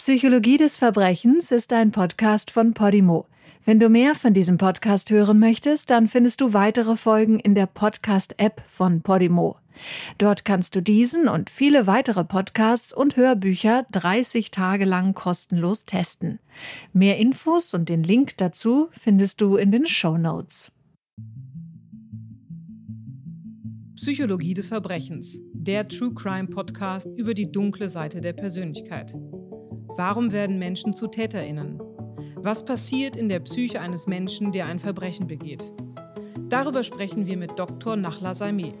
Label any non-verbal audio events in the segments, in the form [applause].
Psychologie des Verbrechens ist ein Podcast von Podimo. Wenn du mehr von diesem Podcast hören möchtest, dann findest du weitere Folgen in der Podcast-App von Podimo. Dort kannst du diesen und viele weitere Podcasts und Hörbücher 30 Tage lang kostenlos testen. Mehr Infos und den Link dazu findest du in den Show Notes. Psychologie des Verbrechens, der True Crime Podcast über die dunkle Seite der Persönlichkeit. Warum werden Menschen zu Täterinnen? Was passiert in der Psyche eines Menschen, der ein Verbrechen begeht? Darüber sprechen wir mit Dr. Nachla Saimeh.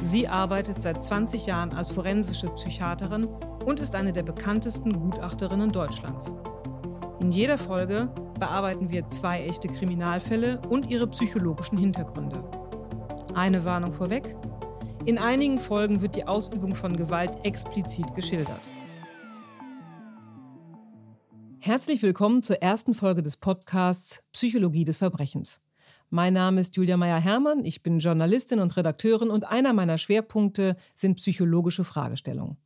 Sie arbeitet seit 20 Jahren als forensische Psychiaterin und ist eine der bekanntesten Gutachterinnen Deutschlands. In jeder Folge bearbeiten wir zwei echte Kriminalfälle und ihre psychologischen Hintergründe. Eine Warnung vorweg. In einigen Folgen wird die Ausübung von Gewalt explizit geschildert. Herzlich willkommen zur ersten Folge des Podcasts Psychologie des Verbrechens. Mein Name ist Julia Meyer-Hermann, ich bin Journalistin und Redakteurin und einer meiner Schwerpunkte sind psychologische Fragestellungen.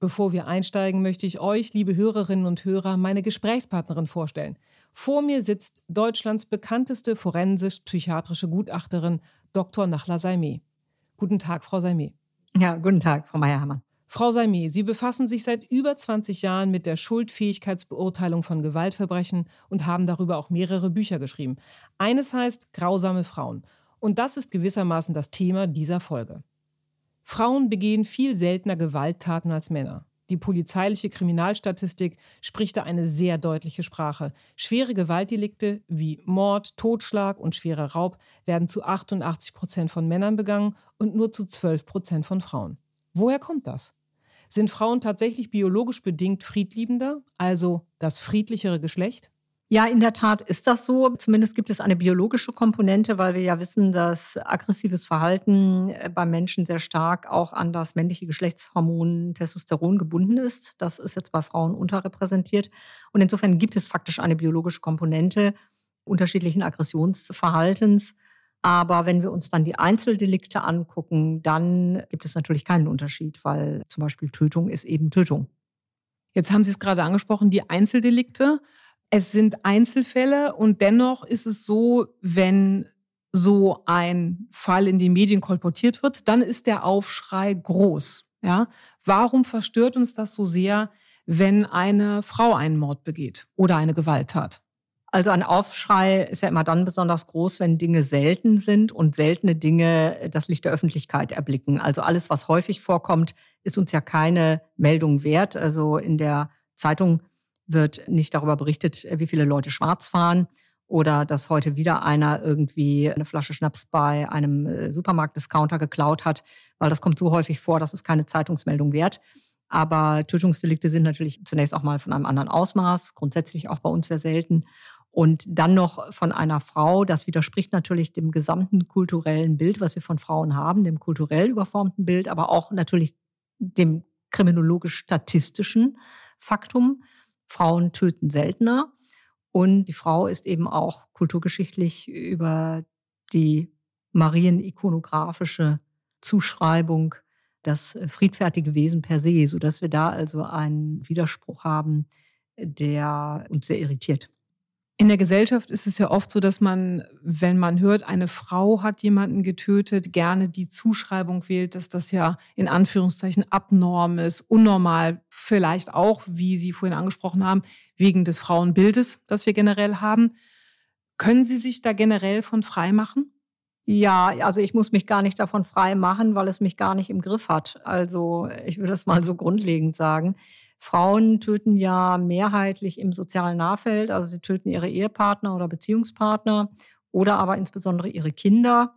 Bevor wir einsteigen, möchte ich euch, liebe Hörerinnen und Hörer, meine Gesprächspartnerin vorstellen. Vor mir sitzt Deutschlands bekannteste forensisch-psychiatrische Gutachterin Dr. Nachla Saimeh. Guten Tag, Frau Saimeh. Ja, guten Tag, Frau Meyer-Hermann. Frau Saimeh, Sie befassen sich seit über 20 Jahren mit der Schuldfähigkeitsbeurteilung von Gewaltverbrechen und haben darüber auch mehrere Bücher geschrieben. Eines heißt Grausame Frauen. Und das ist gewissermaßen das Thema dieser Folge. Frauen begehen viel seltener Gewalttaten als Männer. Die polizeiliche Kriminalstatistik spricht da eine sehr deutliche Sprache. Schwere Gewaltdelikte wie Mord, Totschlag und schwerer Raub werden zu 88 Prozent von Männern begangen und nur zu 12 Prozent von Frauen. Woher kommt das? Sind Frauen tatsächlich biologisch bedingt friedliebender, also das friedlichere Geschlecht? Ja, in der Tat ist das so. Zumindest gibt es eine biologische Komponente, weil wir ja wissen, dass aggressives Verhalten äh, beim Menschen sehr stark auch an das männliche Geschlechtshormon Testosteron gebunden ist. Das ist jetzt bei Frauen unterrepräsentiert. Und insofern gibt es faktisch eine biologische Komponente unterschiedlichen Aggressionsverhaltens. Aber wenn wir uns dann die Einzeldelikte angucken, dann gibt es natürlich keinen Unterschied, weil zum Beispiel Tötung ist eben Tötung. Jetzt haben Sie es gerade angesprochen, die Einzeldelikte. Es sind Einzelfälle und dennoch ist es so, wenn so ein Fall in die Medien kolportiert wird, dann ist der Aufschrei groß. Ja? Warum verstört uns das so sehr, wenn eine Frau einen Mord begeht oder eine Gewalttat? Also ein Aufschrei ist ja immer dann besonders groß, wenn Dinge selten sind und seltene Dinge das Licht der Öffentlichkeit erblicken. Also alles, was häufig vorkommt, ist uns ja keine Meldung wert. Also in der Zeitung wird nicht darüber berichtet, wie viele Leute schwarz fahren oder dass heute wieder einer irgendwie eine Flasche Schnaps bei einem äh, Supermarktdiscounter geklaut hat, weil das kommt so häufig vor, das ist keine Zeitungsmeldung wert. Aber Tötungsdelikte sind natürlich zunächst auch mal von einem anderen Ausmaß, grundsätzlich auch bei uns sehr selten. Und dann noch von einer Frau, das widerspricht natürlich dem gesamten kulturellen Bild, was wir von Frauen haben, dem kulturell überformten Bild, aber auch natürlich dem kriminologisch-statistischen Faktum. Frauen töten seltener. Und die Frau ist eben auch kulturgeschichtlich über die marienikonografische Zuschreibung das friedfertige Wesen per se, sodass wir da also einen Widerspruch haben, der uns sehr irritiert. In der Gesellschaft ist es ja oft so, dass man, wenn man hört, eine Frau hat jemanden getötet, gerne die Zuschreibung wählt, dass das ja in Anführungszeichen abnorm ist, unnormal, vielleicht auch, wie Sie vorhin angesprochen haben, wegen des Frauenbildes, das wir generell haben. Können Sie sich da generell von frei machen? Ja, also ich muss mich gar nicht davon frei machen, weil es mich gar nicht im Griff hat. Also ich würde es mal so grundlegend sagen. Frauen töten ja mehrheitlich im sozialen Nahfeld, also sie töten ihre Ehepartner oder Beziehungspartner oder aber insbesondere ihre Kinder.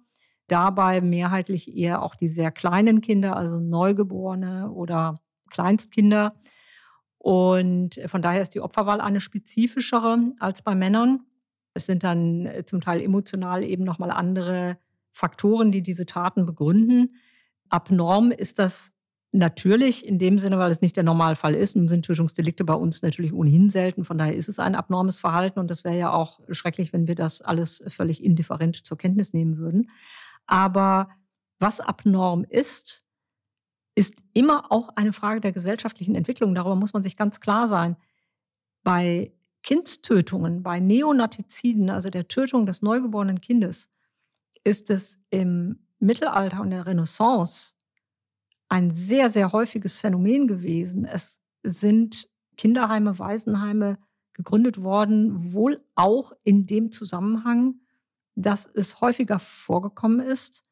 Dabei mehrheitlich eher auch die sehr kleinen Kinder, also Neugeborene oder Kleinstkinder. Und von daher ist die Opferwahl eine spezifischere als bei Männern. Es sind dann zum Teil emotional eben nochmal andere Faktoren, die diese Taten begründen. Abnorm ist das Natürlich in dem Sinne, weil es nicht der Normalfall ist und sind Tötungsdelikte bei uns natürlich ohnehin selten. Von daher ist es ein abnormes Verhalten und das wäre ja auch schrecklich, wenn wir das alles völlig indifferent zur Kenntnis nehmen würden. Aber was abnorm ist, ist immer auch eine Frage der gesellschaftlichen Entwicklung. Darüber muss man sich ganz klar sein. Bei Kindstötungen, bei Neonatiziden, also der Tötung des neugeborenen Kindes, ist es im Mittelalter und der Renaissance ein sehr, sehr häufiges Phänomen gewesen. Es sind Kinderheime, Waisenheime gegründet worden, wohl auch in dem Zusammenhang, dass es häufiger vorgekommen ist,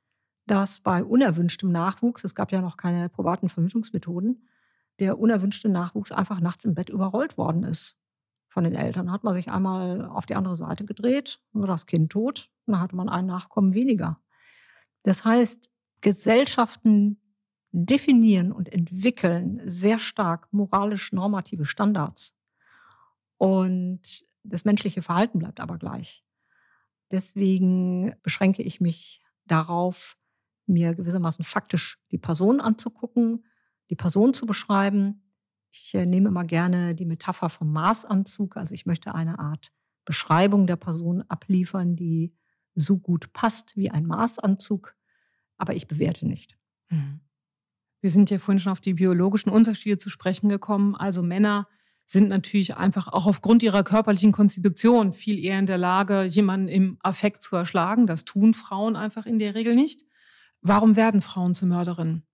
dass bei unerwünschtem Nachwuchs, es gab ja noch keine probaten Verhütungsmethoden, der unerwünschte Nachwuchs einfach nachts im Bett überrollt worden ist von den Eltern. Hat man sich einmal auf die andere Seite gedreht, war das Kind tot, dann hatte man ein Nachkommen weniger. Das heißt, Gesellschaften definieren und entwickeln sehr stark moralisch normative Standards. Und das menschliche Verhalten bleibt aber gleich. Deswegen beschränke ich mich darauf, mir gewissermaßen faktisch die Person anzugucken, die Person zu beschreiben. Ich äh, nehme immer gerne die Metapher vom Maßanzug. Also ich möchte eine Art Beschreibung der Person abliefern, die so gut passt wie ein Maßanzug, aber ich bewerte nicht. Mhm. Wir sind ja vorhin schon auf die biologischen Unterschiede zu sprechen gekommen. Also Männer sind natürlich einfach auch aufgrund ihrer körperlichen Konstitution viel eher in der Lage, jemanden im Affekt zu erschlagen. Das tun Frauen einfach in der Regel nicht. Warum werden Frauen zu Mörderinnen?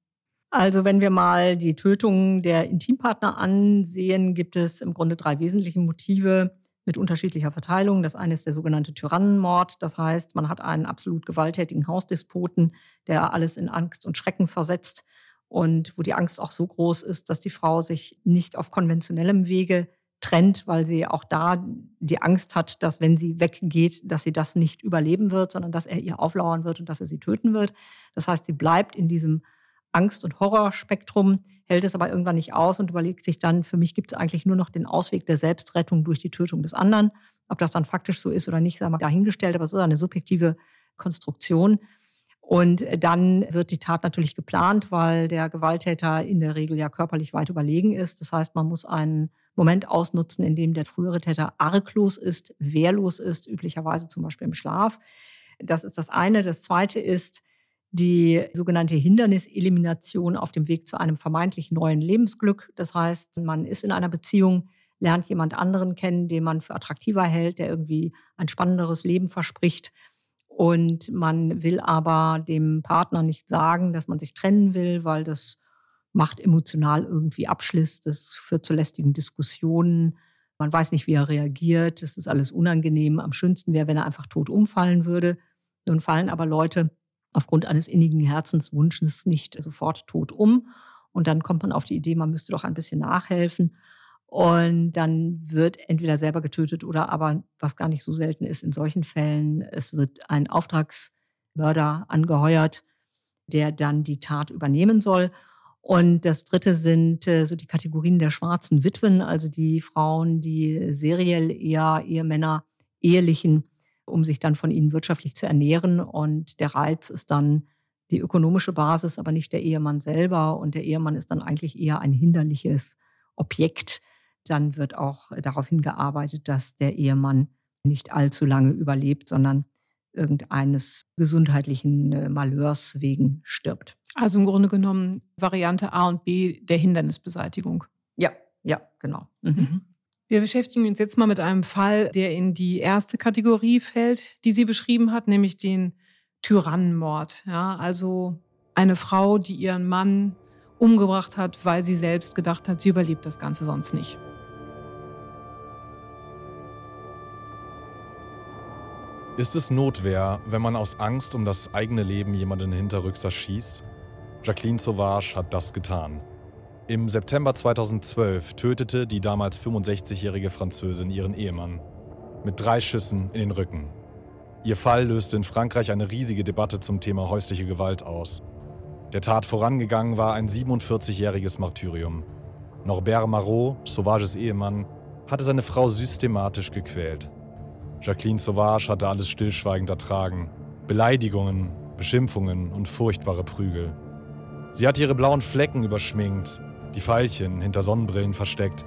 Also wenn wir mal die Tötung der Intimpartner ansehen, gibt es im Grunde drei wesentliche Motive mit unterschiedlicher Verteilung. Das eine ist der sogenannte Tyrannenmord. Das heißt, man hat einen absolut gewalttätigen Hausdespoten, der alles in Angst und Schrecken versetzt und wo die Angst auch so groß ist, dass die Frau sich nicht auf konventionellem Wege trennt, weil sie auch da die Angst hat, dass wenn sie weggeht, dass sie das nicht überleben wird, sondern dass er ihr auflauern wird und dass er sie töten wird. Das heißt, sie bleibt in diesem Angst- und Horrorspektrum, hält es aber irgendwann nicht aus und überlegt sich dann, für mich gibt es eigentlich nur noch den Ausweg der Selbstrettung durch die Tötung des anderen. Ob das dann faktisch so ist oder nicht, sei mal dahingestellt, aber es ist eine subjektive Konstruktion. Und dann wird die Tat natürlich geplant, weil der Gewalttäter in der Regel ja körperlich weit überlegen ist. Das heißt, man muss einen Moment ausnutzen, in dem der frühere Täter arglos ist, wehrlos ist, üblicherweise zum Beispiel im Schlaf. Das ist das eine. Das zweite ist die sogenannte Hinderniselimination auf dem Weg zu einem vermeintlich neuen Lebensglück. Das heißt, man ist in einer Beziehung, lernt jemand anderen kennen, den man für attraktiver hält, der irgendwie ein spannenderes Leben verspricht und man will aber dem Partner nicht sagen, dass man sich trennen will, weil das macht emotional irgendwie Abschluss, das führt zu lästigen Diskussionen. Man weiß nicht, wie er reagiert. Das ist alles unangenehm. Am schönsten wäre, wenn er einfach tot umfallen würde. Nun fallen aber Leute aufgrund eines innigen Herzenswunsches nicht sofort tot um. Und dann kommt man auf die Idee, man müsste doch ein bisschen nachhelfen. Und dann wird entweder selber getötet oder aber, was gar nicht so selten ist in solchen Fällen, es wird ein Auftragsmörder angeheuert, der dann die Tat übernehmen soll. Und das dritte sind äh, so die Kategorien der schwarzen Witwen, also die Frauen, die seriell eher Ehemänner ehelichen, um sich dann von ihnen wirtschaftlich zu ernähren. Und der Reiz ist dann die ökonomische Basis, aber nicht der Ehemann selber. Und der Ehemann ist dann eigentlich eher ein hinderliches Objekt, dann wird auch darauf hingearbeitet, dass der Ehemann nicht allzu lange überlebt, sondern irgendeines gesundheitlichen äh, Malheurs wegen stirbt. Also im Grunde genommen Variante A und B der Hindernisbeseitigung. Ja, ja, genau. Mhm. mhm. Wir beschäftigen uns jetzt mal mit einem Fall, der in die erste Kategorie fällt, die sie beschrieben hat, nämlich den Tyrannenmord. Ja, also eine Frau, die ihren Mann umgebracht hat, weil sie selbst gedacht hat, sie überlebt das Ganze sonst nicht. Ist es Notwehr, wenn man aus Angst um das eigene Leben jemanden hinterrücks erschießt? Jacqueline Sauvage hat das getan. Im September 2012 tötete die damals 65-jährige Französin ihren Ehemann mit drei Schüssen in den Rücken. Ihr Fall löste in Frankreich eine riesige Debatte zum Thema häusliche Gewalt aus. Der Tat vorangegangen war ein 47-jähriges Martyrium. Norbert Marot, Sauvages Ehemann, hatte seine Frau systematisch gequält. Jacqueline Sauvage hatte alles stillschweigend ertragen. Beleidigungen, Beschimpfungen und furchtbare Prügel. Sie hatte ihre blauen Flecken überschminkt, die Pfeilchen hinter Sonnenbrillen versteckt.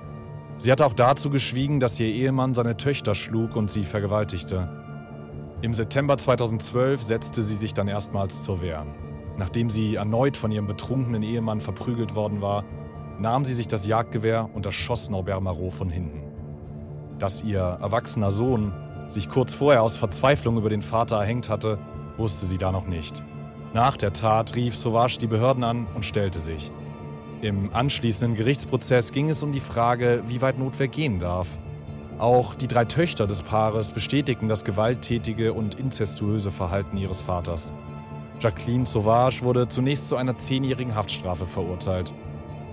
Sie hatte auch dazu geschwiegen, dass ihr Ehemann seine Töchter schlug und sie vergewaltigte. Im September 2012 setzte sie sich dann erstmals zur Wehr. Nachdem sie erneut von ihrem betrunkenen Ehemann verprügelt worden war, nahm sie sich das Jagdgewehr und erschoss Norbert Marot von hinten. Dass ihr erwachsener Sohn sich kurz vorher aus Verzweiflung über den Vater erhängt hatte, wusste sie da noch nicht. Nach der Tat rief Sauvage die Behörden an und stellte sich. Im anschließenden Gerichtsprozess ging es um die Frage, wie weit Notwehr gehen darf. Auch die drei Töchter des Paares bestätigten das gewalttätige und inzestuöse Verhalten ihres Vaters. Jacqueline Sauvage wurde zunächst zu einer zehnjährigen Haftstrafe verurteilt.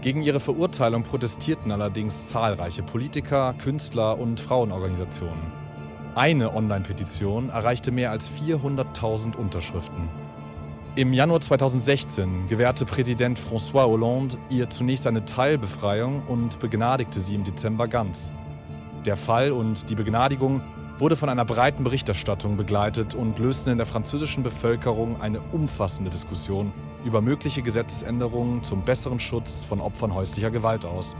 Gegen ihre Verurteilung protestierten allerdings zahlreiche Politiker, Künstler und Frauenorganisationen. Eine Online-Petition erreichte mehr als 400.000 Unterschriften. Im Januar 2016 gewährte Präsident François Hollande ihr zunächst eine Teilbefreiung und begnadigte sie im Dezember ganz. Der Fall und die Begnadigung wurde von einer breiten Berichterstattung begleitet und lösten in der französischen Bevölkerung eine umfassende Diskussion über mögliche Gesetzesänderungen zum besseren Schutz von Opfern häuslicher Gewalt aus.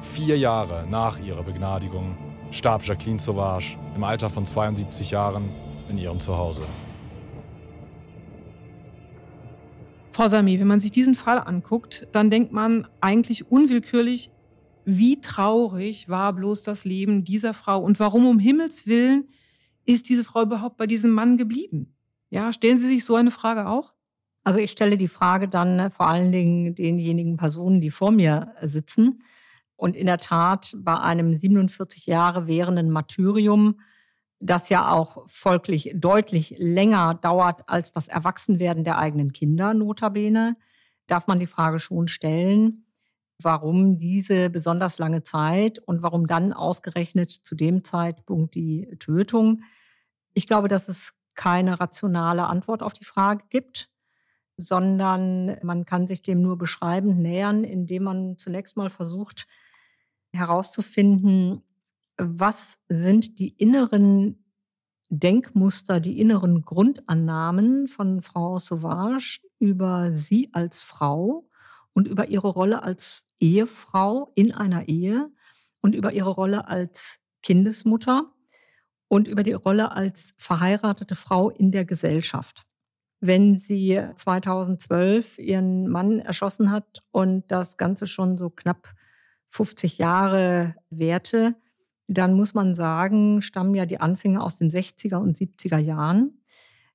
Vier Jahre nach ihrer Begnadigung starb Jacqueline Sauvage im Alter von 72 Jahren in ihrem Zuhause. Frau Sami, wenn man sich diesen Fall anguckt, dann denkt man eigentlich unwillkürlich, wie traurig war bloß das Leben dieser Frau und warum um Himmels Willen ist diese Frau überhaupt bei diesem Mann geblieben? Ja, stellen Sie sich so eine Frage auch? Also ich stelle die Frage dann ne, vor allen Dingen denjenigen Personen, die vor mir sitzen. Und in der Tat bei einem 47 Jahre währenden Martyrium das ja auch folglich deutlich länger dauert als das Erwachsenwerden der eigenen Kinder, notabene, darf man die Frage schon stellen, warum diese besonders lange Zeit und warum dann ausgerechnet zu dem Zeitpunkt die Tötung. Ich glaube, dass es keine rationale Antwort auf die Frage gibt, sondern man kann sich dem nur beschreibend nähern, indem man zunächst mal versucht herauszufinden, was sind die inneren Denkmuster, die inneren Grundannahmen von Frau Sauvage über sie als Frau und über ihre Rolle als Ehefrau in einer Ehe und über ihre Rolle als Kindesmutter und über die Rolle als verheiratete Frau in der Gesellschaft. Wenn sie 2012 ihren Mann erschossen hat und das Ganze schon so knapp 50 Jahre währte, dann muss man sagen, stammen ja die Anfänge aus den 60er und 70er Jahren.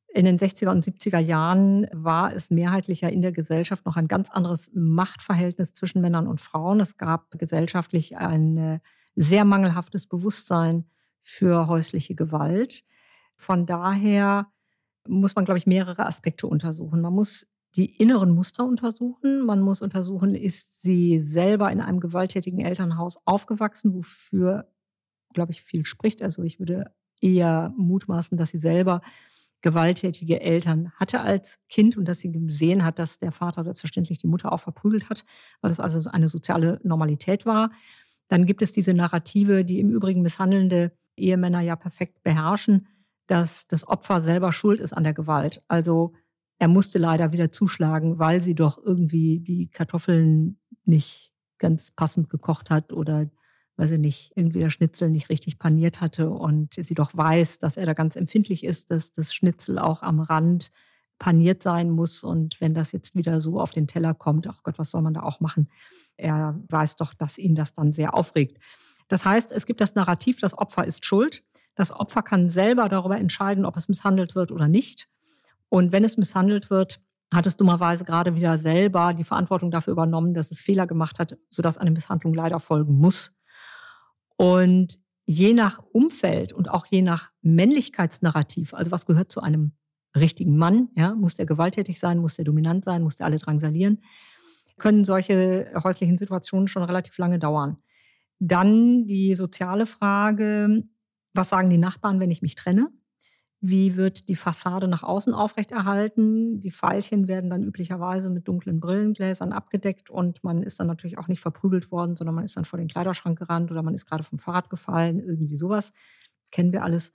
In den 60er und 70er Jahren war es mehrheitlicher in der Gesellschaft noch ein ganz anderes Machtverhältnis zwischen Männern und Frauen. Es gab gesellschaftlich ein sehr mangelhaftes Bewusstsein für häusliche Gewalt. Von daher muss man, glaube ich, mehrere Aspekte untersuchen. Man muss die inneren Muster untersuchen. Man muss untersuchen, ist sie selber in einem gewalttätigen Elternhaus aufgewachsen, wofür glaube ich, viel spricht. Also ich würde eher mutmaßen, dass sie selber gewalttätige Eltern hatte als Kind und dass sie gesehen hat, dass der Vater selbstverständlich die Mutter auch verprügelt hat, weil das also eine soziale Normalität war. Dann gibt es diese Narrative, die im Übrigen misshandelnde Ehemänner ja perfekt beherrschen, dass das Opfer selber schuld ist an der Gewalt. Also er musste leider wieder zuschlagen, weil sie doch irgendwie die Kartoffeln nicht ganz passend gekocht hat oder weil sie nicht, irgendwie der Schnitzel nicht richtig paniert hatte und sie doch weiß, dass er da ganz empfindlich ist, dass das Schnitzel auch am Rand paniert sein muss. Und wenn das jetzt wieder so auf den Teller kommt, ach Gott, was soll man da auch machen? Er weiß doch, dass ihn das dann sehr aufregt. Das heißt, es gibt das Narrativ, das Opfer ist schuld. Das Opfer kann selber darüber entscheiden, ob es misshandelt wird oder nicht. Und wenn es misshandelt wird, hat es dummerweise gerade wieder selber die Verantwortung dafür übernommen, dass es Fehler gemacht hat, sodass eine Misshandlung leider folgen muss. Und je nach Umfeld und auch je nach Männlichkeitsnarrativ, also was gehört zu einem richtigen Mann, ja, muss der gewalttätig sein, muss der dominant sein, muss der alle drangsalieren, können solche häuslichen Situationen schon relativ lange dauern. Dann die soziale Frage, was sagen die Nachbarn, wenn ich mich trenne? Wie wird die Fassade nach außen aufrechterhalten? Die Pfeilchen werden dann üblicherweise mit dunklen Brillengläsern abgedeckt und man ist dann natürlich auch nicht verprügelt worden, sondern man ist dann vor den Kleiderschrank gerannt oder man ist gerade vom Fahrrad gefallen, irgendwie sowas. Kennen wir alles.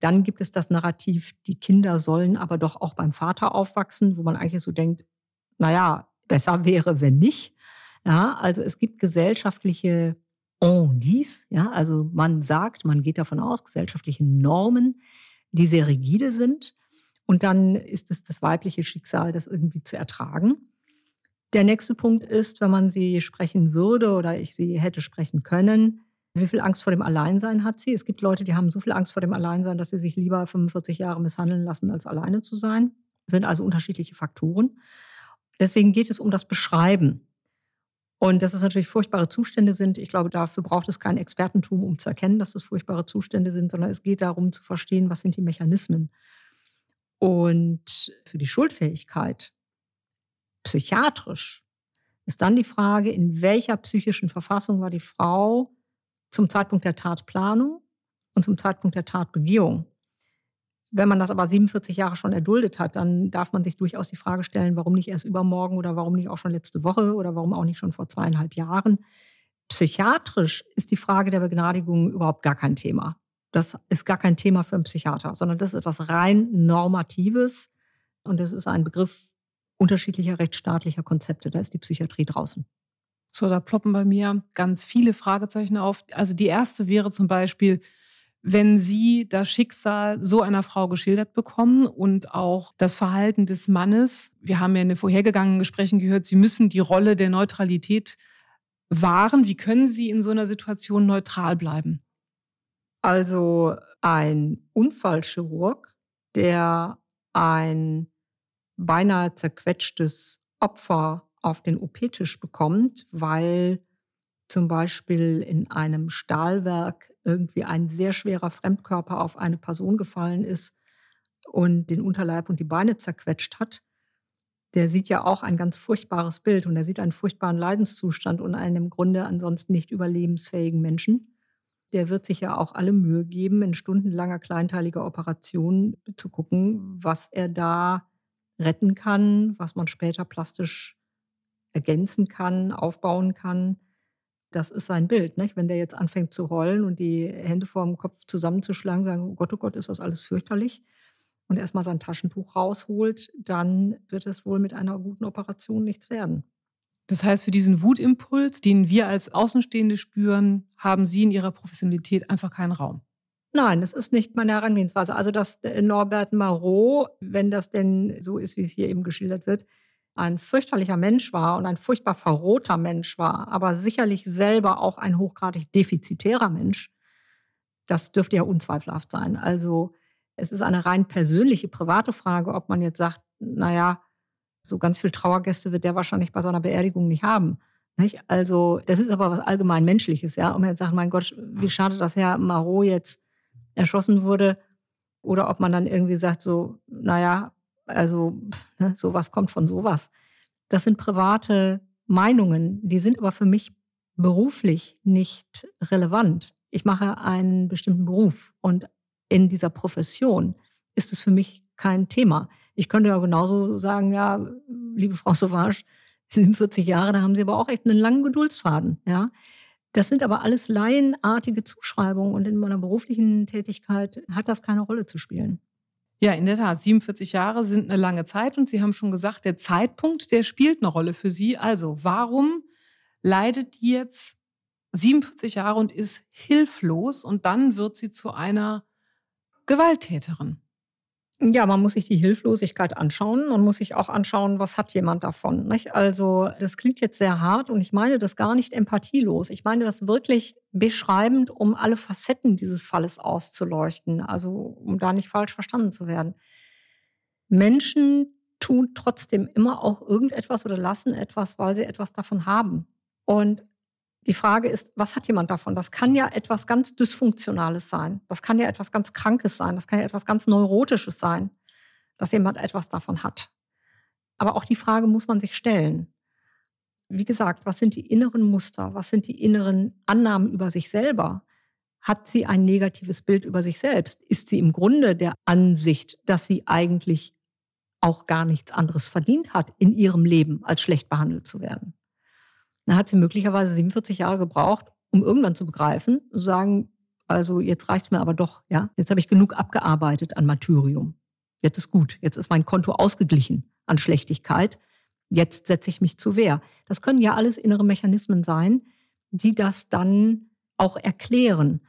Dann gibt es das Narrativ, die Kinder sollen aber doch auch beim Vater aufwachsen, wo man eigentlich so denkt, naja, besser wäre, wenn nicht. Ja, also es gibt gesellschaftliche on dies, ja, also man sagt, man geht davon aus, gesellschaftliche Normen, die sehr rigide sind. Und dann ist es das weibliche Schicksal, das irgendwie zu ertragen. Der nächste Punkt ist, wenn man sie sprechen würde oder ich sie hätte sprechen können, Wie viel Angst vor dem Alleinsein hat sie? Es gibt Leute, die haben so viel Angst vor dem Alleinsein, dass sie sich lieber 45 Jahre misshandeln lassen, als alleine zu sein. Das sind also unterschiedliche Faktoren. Deswegen geht es um das Beschreiben. Und dass es natürlich furchtbare Zustände sind. Ich glaube, dafür braucht es kein Expertentum, um zu erkennen, dass es furchtbare Zustände sind, sondern es geht darum zu verstehen, was sind die Mechanismen. Und für die Schuldfähigkeit psychiatrisch ist dann die Frage, in welcher psychischen Verfassung war die Frau zum Zeitpunkt der Tatplanung und zum Zeitpunkt der Tatbegehung. Wenn man das aber 47 Jahre schon erduldet hat, dann darf man sich durchaus die Frage stellen, warum nicht erst übermorgen oder warum nicht auch schon letzte Woche oder warum auch nicht schon vor zweieinhalb Jahren. Psychiatrisch ist die Frage der Begnadigung überhaupt gar kein Thema. Das ist gar kein Thema für einen Psychiater, sondern das ist etwas rein Normatives und das ist ein Begriff unterschiedlicher rechtsstaatlicher Konzepte. Da ist die Psychiatrie draußen. So, da ploppen bei mir ganz viele Fragezeichen auf. Also die erste wäre zum Beispiel, wenn Sie das Schicksal so einer Frau geschildert bekommen und auch das Verhalten des Mannes. Wir haben ja in den vorhergegangenen Gesprächen gehört, Sie müssen die Rolle der Neutralität wahren. Wie können Sie in so einer Situation neutral bleiben? Also ein Unfallchirurg, der ein beinahe zerquetschtes Opfer auf den OP-Tisch bekommt, weil zum Beispiel in einem Stahlwerk irgendwie ein sehr schwerer Fremdkörper auf eine Person gefallen ist und den Unterleib und die Beine zerquetscht hat, der sieht ja auch ein ganz furchtbares Bild und er sieht einen furchtbaren Leidenszustand und einen im Grunde ansonsten nicht überlebensfähigen Menschen. Der wird sich ja auch alle Mühe geben, in stundenlanger kleinteiliger Operation zu gucken, was er da retten kann, was man später plastisch ergänzen kann, aufbauen kann. Das ist sein Bild. Nicht? Wenn der jetzt anfängt zu rollen und die Hände vor dem Kopf zusammenzuschlagen, sagen, oh Gott, oh Gott, ist das alles fürchterlich, und erstmal sein Taschentuch rausholt, dann wird es wohl mit einer guten Operation nichts werden. Das heißt, für diesen Wutimpuls, den wir als Außenstehende spüren, haben Sie in Ihrer Professionalität einfach keinen Raum. Nein, das ist nicht meine Herangehensweise. Also, dass Norbert Marot, wenn das denn so ist, wie es hier eben geschildert wird, ein fürchterlicher Mensch war und ein furchtbar verrohter Mensch war, aber sicherlich selber auch ein hochgradig defizitärer Mensch, das dürfte ja unzweifelhaft sein. Also es ist eine rein persönliche, private Frage, ob man jetzt sagt, naja, so ganz viel Trauergäste wird der wahrscheinlich bei seiner Beerdigung nicht haben. Nicht? Also das ist aber was allgemein Menschliches, ja. Und man jetzt sagt, mein Gott, wie schade, dass Herr Marot jetzt erschossen wurde. Oder ob man dann irgendwie sagt, so, naja, also ne, sowas kommt von sowas. Das sind private Meinungen, die sind aber für mich beruflich nicht relevant. Ich mache einen bestimmten Beruf und in dieser Profession ist es für mich kein Thema. Ich könnte ja genauso sagen, ja, liebe Frau Sauvage, [laughs] 47 Jahre, da haben Sie aber auch echt einen langen Geduldsfaden, ja. Das sind aber alles laienartige Zuschreibungen und in meiner beruflichen Tätigkeit hat das keine Rolle zu spielen. Ja, in der Tat. 47 Jahre sind eine lange Zeit und Sie haben schon gesagt, der Zeitpunkt, der spielt eine Rolle für Sie. Also, warum leidet die jetzt 47 Jahre und ist hilflos und dann wird sie zu einer Gewalttäterin? Ja, man muss sich die Hilflosigkeit anschauen. Man muss sich auch anschauen, was hat jemand davon. Nicht? Also das klingt jetzt sehr hart und ich meine das gar nicht empathielos. Ich meine das wirklich beschreibend, um alle Facetten dieses Falles auszuleuchten. Also um da nicht falsch verstanden zu werden. Menschen tun trotzdem immer auch irgendetwas oder lassen etwas, weil sie etwas davon haben. Und die Frage ist, was hat jemand davon? Das kann ja etwas ganz Dysfunktionales sein. Das kann ja etwas ganz Krankes sein. Das kann ja etwas ganz Neurotisches sein, dass jemand etwas davon hat. Aber auch die Frage muss man sich stellen. Wie gesagt, was sind die inneren Muster? Was sind die inneren Annahmen über sich selber? Hat sie ein negatives Bild über sich selbst? Ist sie im Grunde der Ansicht, dass sie eigentlich auch gar nichts anderes verdient hat in ihrem Leben, als schlecht behandelt zu werden? Dann hat sie möglicherweise 47 Jahre gebraucht, um irgendwann zu begreifen, zu sagen, also jetzt reicht's mir aber doch, ja. Jetzt habe ich genug abgearbeitet an Martyrium. Jetzt ist gut. Jetzt ist mein Konto ausgeglichen an Schlechtigkeit. Jetzt setze ich mich zu Wehr. Das können ja alles innere Mechanismen sein, die das dann auch erklären.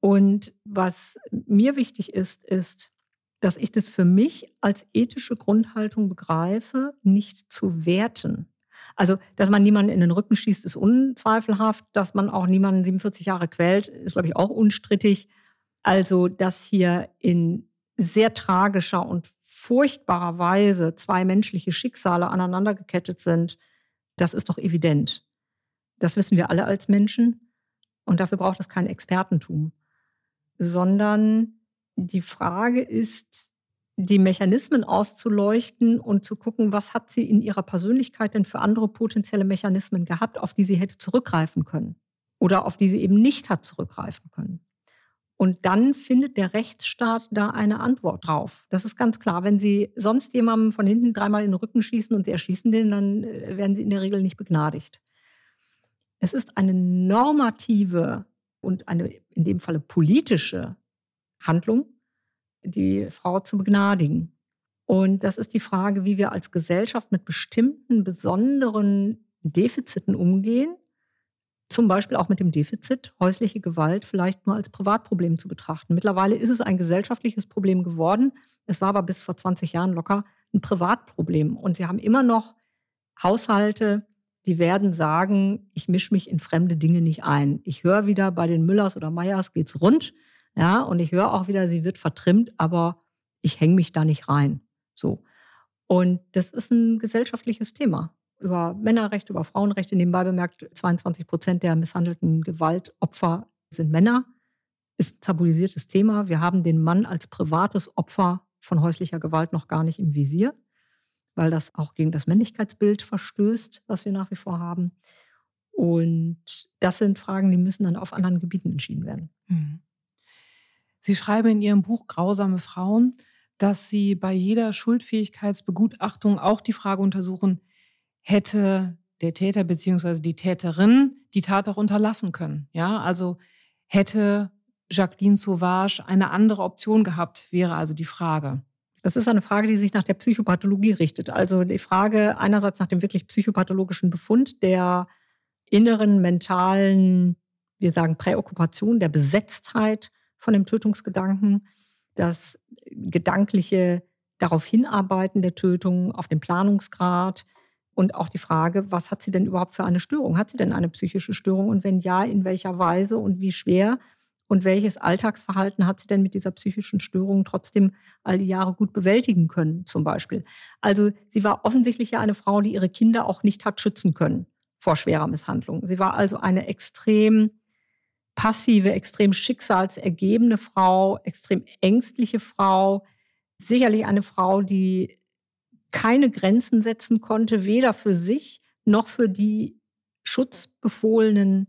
Und was mir wichtig ist, ist, dass ich das für mich als ethische Grundhaltung begreife, nicht zu werten. Also, dass man niemanden in den Rücken schießt, ist unzweifelhaft. Dass man auch niemanden 47 Jahre quält, ist, glaube ich, auch unstrittig. Also, dass hier in sehr tragischer und furchtbarer Weise zwei menschliche Schicksale aneinandergekettet sind, das ist doch evident. Das wissen wir alle als Menschen. Und dafür braucht es kein Expertentum, sondern die Frage ist, die Mechanismen auszuleuchten und zu gucken, was hat sie in ihrer Persönlichkeit denn für andere potenzielle Mechanismen gehabt, auf die sie hätte zurückgreifen können oder auf die sie eben nicht hat zurückgreifen können. Und dann findet der Rechtsstaat da eine Antwort drauf. Das ist ganz klar. Wenn Sie sonst jemandem von hinten dreimal in den Rücken schießen und Sie erschießen den, dann äh, werden Sie in der Regel nicht begnadigt. Es ist eine normative und eine in dem Falle politische Handlung, die Frau zu begnadigen. Und das ist die Frage, wie wir als Gesellschaft mit bestimmten besonderen Defiziten umgehen. Zum Beispiel auch mit dem Defizit, häusliche Gewalt vielleicht nur als Privatproblem zu betrachten. Mittlerweile ist es ein gesellschaftliches Problem geworden. Es war aber bis vor 20 Jahren locker ein Privatproblem. Und sie haben immer noch Haushalte, die werden sagen, ich mische mich in fremde Dinge nicht ein. Ich höre wieder bei den Müllers oder Meyers geht's rund. Ja, und ich höre auch wieder, sie wird vertrimmt, aber ich hänge mich da nicht rein. So. Und das ist ein gesellschaftliches Thema. Über Männerrechte, über Frauenrechte. Nebenbei bemerkt, 22 Prozent der misshandelten Gewaltopfer sind Männer. Ist ein tabuisiertes Thema. Wir haben den Mann als privates Opfer von häuslicher Gewalt noch gar nicht im Visier, weil das auch gegen das Männlichkeitsbild verstößt, was wir nach wie vor haben. Und das sind Fragen, die müssen dann auf anderen Gebieten entschieden werden. Mhm. Sie schreiben in Ihrem Buch Grausame Frauen, dass Sie bei jeder Schuldfähigkeitsbegutachtung auch die Frage untersuchen, hätte der Täter bzw. die Täterin die Tat auch unterlassen können. Ja, also hätte Jacqueline Sauvage eine andere Option gehabt, wäre also die Frage. Das ist eine Frage, die sich nach der Psychopathologie richtet. Also die Frage einerseits nach dem wirklich psychopathologischen Befund der inneren mentalen, wir sagen Präokkupation, der Besetztheit von dem Tötungsgedanken, das gedankliche darauf hinarbeiten der Tötung, auf den Planungsgrad und auch die Frage, was hat sie denn überhaupt für eine Störung? Hat sie denn eine psychische Störung und wenn ja, in welcher Weise und wie schwer? Und welches Alltagsverhalten hat sie denn mit dieser psychischen Störung trotzdem all die Jahre gut bewältigen können, zum Beispiel? Also sie war offensichtlich ja eine Frau, die ihre Kinder auch nicht hat schützen können vor schwerer Misshandlung. Sie war also eine extrem passive, extrem schicksalsergebene Frau, extrem ängstliche Frau, sicherlich eine Frau, die keine Grenzen setzen konnte, weder für sich noch für die schutzbefohlenen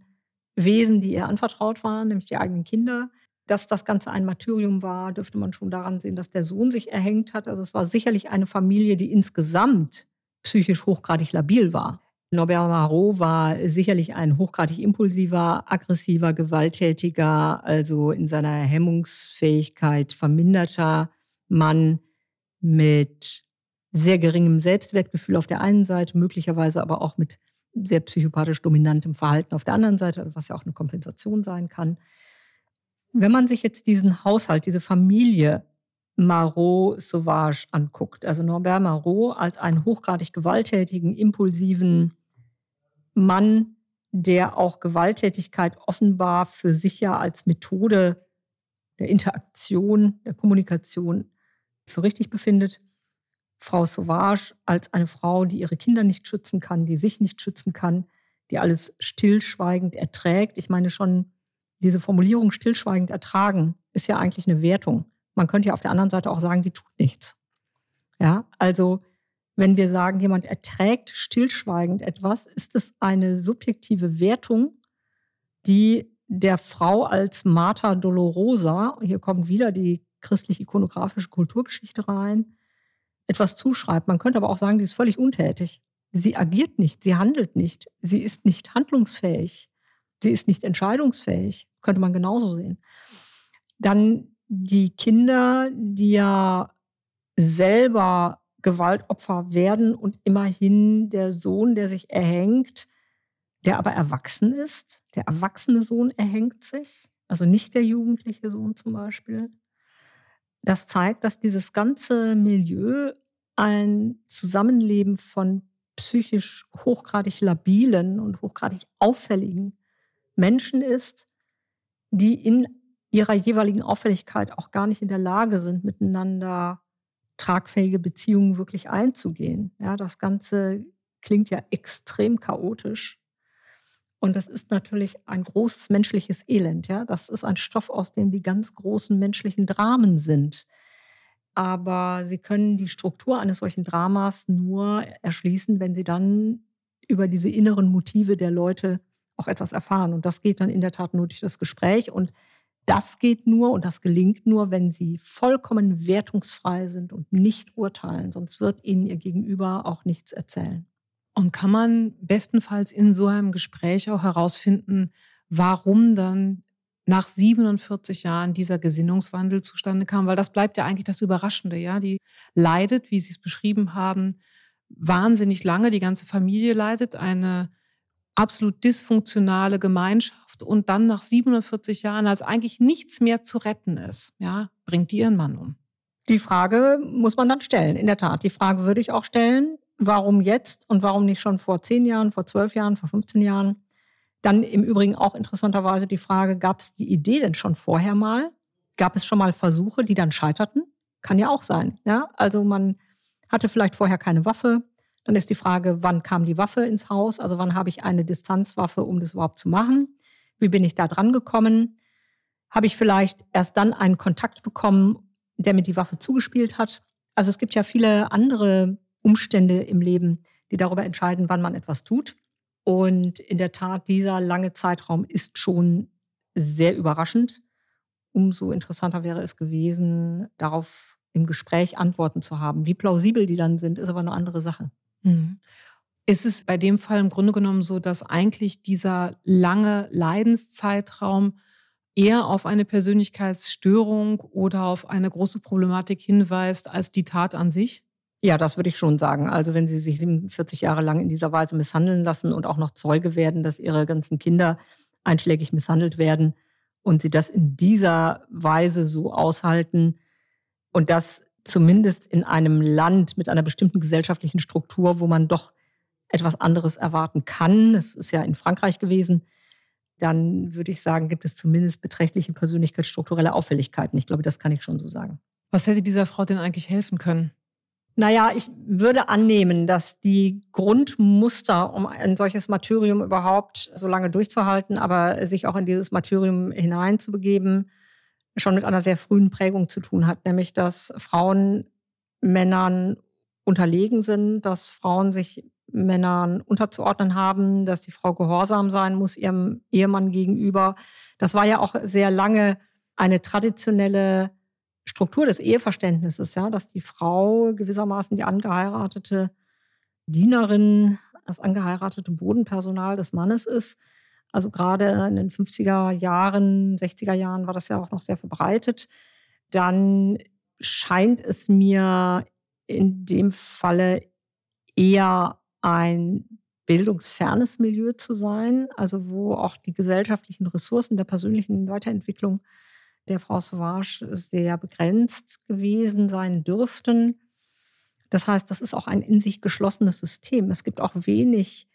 Wesen, die ihr anvertraut waren, nämlich die eigenen Kinder. Dass das Ganze ein Martyrium war, dürfte man schon daran sehen, dass der Sohn sich erhängt hat. Also es war sicherlich eine Familie, die insgesamt psychisch hochgradig labil war. Norbert Marot war sicherlich ein hochgradig impulsiver, aggressiver, gewalttätiger, also in seiner Hemmungsfähigkeit verminderter Mann mit sehr geringem Selbstwertgefühl auf der einen Seite, möglicherweise aber auch mit sehr psychopathisch dominantem Verhalten auf der anderen Seite, was ja auch eine Kompensation sein kann. Wenn man sich jetzt diesen Haushalt, diese Familie Marot Sauvage anguckt. Also Norbert Marot als einen hochgradig gewalttätigen, impulsiven Mann, der auch Gewalttätigkeit offenbar für sich ja als Methode der Interaktion, der Kommunikation für richtig befindet. Frau Sauvage als eine Frau, die ihre Kinder nicht schützen kann, die sich nicht schützen kann, die alles stillschweigend erträgt. Ich meine schon, diese Formulierung stillschweigend ertragen ist ja eigentlich eine Wertung. Man könnte ja auf der anderen Seite auch sagen, die tut nichts. Ja, also wenn wir sagen, jemand erträgt stillschweigend etwas, ist es eine subjektive Wertung, die der Frau als Mater Dolorosa, hier kommt wieder die christlich-ikonografische Kulturgeschichte rein, etwas zuschreibt. Man könnte aber auch sagen, die ist völlig untätig. Sie agiert nicht, sie handelt nicht, sie ist nicht handlungsfähig, sie ist nicht entscheidungsfähig, könnte man genauso sehen. Dann die Kinder, die ja selber Gewaltopfer werden und immerhin der Sohn, der sich erhängt, der aber erwachsen ist, der erwachsene Sohn erhängt sich, also nicht der jugendliche Sohn zum Beispiel. Das zeigt, dass dieses ganze Milieu ein Zusammenleben von psychisch hochgradig labilen und hochgradig auffälligen Menschen ist, die in ihrer jeweiligen Auffälligkeit auch gar nicht in der Lage sind, miteinander tragfähige Beziehungen wirklich einzugehen. Ja, das Ganze klingt ja extrem chaotisch. Und das ist natürlich ein großes menschliches Elend. Ja, das ist ein Stoff, aus dem die ganz großen menschlichen Dramen sind. Aber sie können die Struktur eines solchen Dramas nur erschließen, wenn sie dann über diese inneren Motive der Leute auch etwas erfahren. Und das geht dann in der Tat nur durch das Gespräch. Und das geht nur und das gelingt nur, wenn sie vollkommen wertungsfrei sind und nicht urteilen. Sonst wird ihnen ihr Gegenüber auch nichts erzählen. Und kann man bestenfalls in so einem Gespräch auch herausfinden, warum dann nach 47 Jahren dieser Gesinnungswandel zustande kam? Weil das bleibt ja eigentlich das Überraschende, ja. Die leidet, wie Sie es beschrieben haben, wahnsinnig lange. Die ganze Familie leidet. Eine absolut dysfunktionale Gemeinschaft und dann nach 47 Jahren, als eigentlich nichts mehr zu retten ist, ja, bringt die ihren Mann um. Die Frage muss man dann stellen, in der Tat. Die Frage würde ich auch stellen, warum jetzt und warum nicht schon vor zehn Jahren, vor zwölf Jahren, vor 15 Jahren? Dann im Übrigen auch interessanterweise die Frage, gab es die Idee denn schon vorher mal? Gab es schon mal Versuche, die dann scheiterten? Kann ja auch sein. Ja? Also man hatte vielleicht vorher keine Waffe, dann ist die Frage, wann kam die Waffe ins Haus? Also wann habe ich eine Distanzwaffe, um das überhaupt zu machen? Wie bin ich da dran gekommen? Habe ich vielleicht erst dann einen Kontakt bekommen, der mir die Waffe zugespielt hat? Also es gibt ja viele andere Umstände im Leben, die darüber entscheiden, wann man etwas tut. Und in der Tat, dieser lange Zeitraum ist schon sehr überraschend. Umso interessanter wäre es gewesen, darauf im Gespräch Antworten zu haben. Wie plausibel die dann sind, ist aber eine andere Sache. Mhm. Ist es bei dem Fall im Grunde genommen so, dass eigentlich dieser lange Leidenszeitraum eher auf eine Persönlichkeitsstörung oder auf eine große Problematik hinweist als die Tat an sich? Ja, das würde ich schon sagen. Also wenn Sie sich 47 Jahre lang in dieser Weise misshandeln lassen und auch noch Zeuge werden, dass Ihre ganzen Kinder einschlägig misshandelt werden und Sie das in dieser Weise so aushalten und das zumindest in einem Land mit einer bestimmten gesellschaftlichen Struktur, wo man doch etwas anderes erwarten kann, es ist ja in Frankreich gewesen, dann würde ich sagen, gibt es zumindest beträchtliche persönlichkeitsstrukturelle Auffälligkeiten. Ich glaube, das kann ich schon so sagen. Was hätte dieser Frau denn eigentlich helfen können? Naja, ich würde annehmen, dass die Grundmuster, um ein solches Martyrium überhaupt so lange durchzuhalten, aber sich auch in dieses Martyrium hineinzubegeben, schon mit einer sehr frühen Prägung zu tun hat, nämlich dass Frauen Männern unterlegen sind, dass Frauen sich Männern unterzuordnen haben, dass die Frau gehorsam sein muss ihrem Ehemann gegenüber. Das war ja auch sehr lange eine traditionelle Struktur des Eheverständnisses, ja, dass die Frau gewissermaßen die angeheiratete Dienerin, das angeheiratete Bodenpersonal des Mannes ist also gerade in den 50er Jahren, 60er Jahren war das ja auch noch sehr verbreitet. Dann scheint es mir in dem Falle eher ein bildungsfernes Milieu zu sein, also wo auch die gesellschaftlichen Ressourcen der persönlichen Weiterentwicklung der Frau Sauvage sehr begrenzt gewesen sein dürften. Das heißt, das ist auch ein in sich geschlossenes System. Es gibt auch wenig